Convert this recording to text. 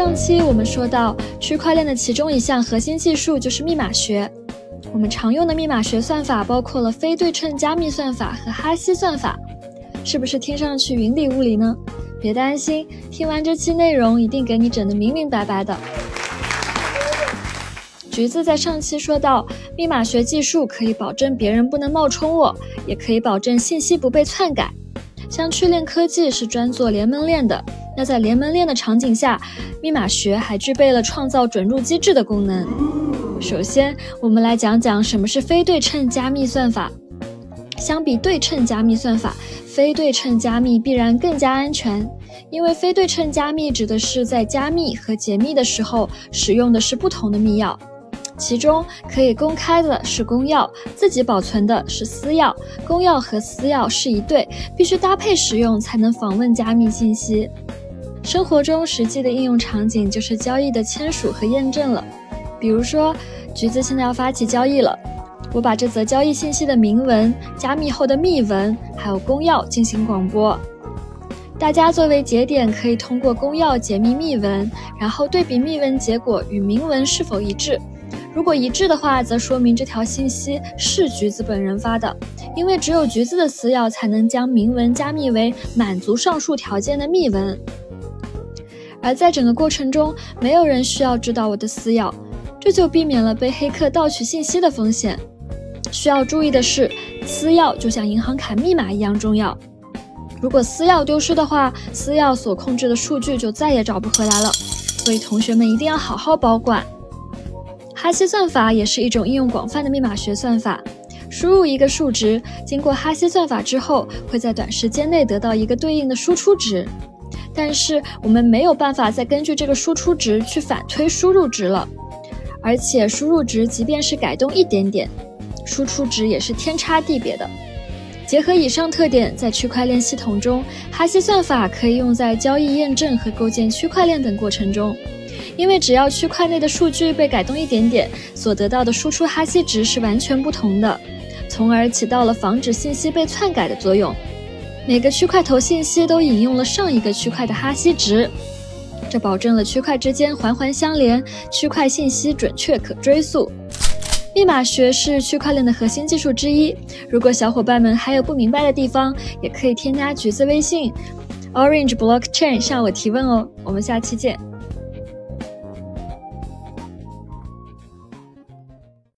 上期我们说到，区块链的其中一项核心技术就是密码学。我们常用的密码学算法包括了非对称加密算法和哈希算法，是不是听上去云里雾里呢？别担心，听完这期内容一定给你整得明明白白的。橘子在上期说到，密码学技术可以保证别人不能冒充我，也可以保证信息不被篡改。像趣链科技是专做联盟链的。那在联盟链的场景下，密码学还具备了创造准入机制的功能。首先，我们来讲讲什么是非对称加密算法。相比对称加密算法，非对称加密必然更加安全，因为非对称加密指的是在加密和解密的时候使用的是不同的密钥，其中可以公开的是公钥，自己保存的是私钥，公钥和私钥是一对，必须搭配使用才能访问加密信息。生活中实际的应用场景就是交易的签署和验证了。比如说，橘子现在要发起交易了，我把这则交易信息的明文、加密后的密文还有公钥进行广播。大家作为节点，可以通过公钥解密密文，然后对比密文结果与明文是否一致。如果一致的话，则说明这条信息是橘子本人发的，因为只有橘子的私钥才能将明文加密为满足上述条件的密文。而在整个过程中，没有人需要知道我的私钥，这就避免了被黑客盗取信息的风险。需要注意的是，私钥就像银行卡密码一样重要。如果私钥丢失的话，私钥所控制的数据就再也找不回来了。所以同学们一定要好好保管。哈希算法也是一种应用广泛的密码学算法。输入一个数值，经过哈希算法之后，会在短时间内得到一个对应的输出值。但是我们没有办法再根据这个输出值去反推输入值了，而且输入值即便是改动一点点，输出值也是天差地别的。结合以上特点，在区块链系统中，哈希算法可以用在交易验证和构建区块链等过程中，因为只要区块内的数据被改动一点点，所得到的输出哈希值是完全不同的，从而起到了防止信息被篡改的作用。每个区块头信息都引用了上一个区块的哈希值，这保证了区块之间环环相连，区块信息准确可追溯。密码学是区块链的核心技术之一。如果小伙伴们还有不明白的地方，也可以添加橘子微信 Orange Blockchain 向我提问哦。我们下期见。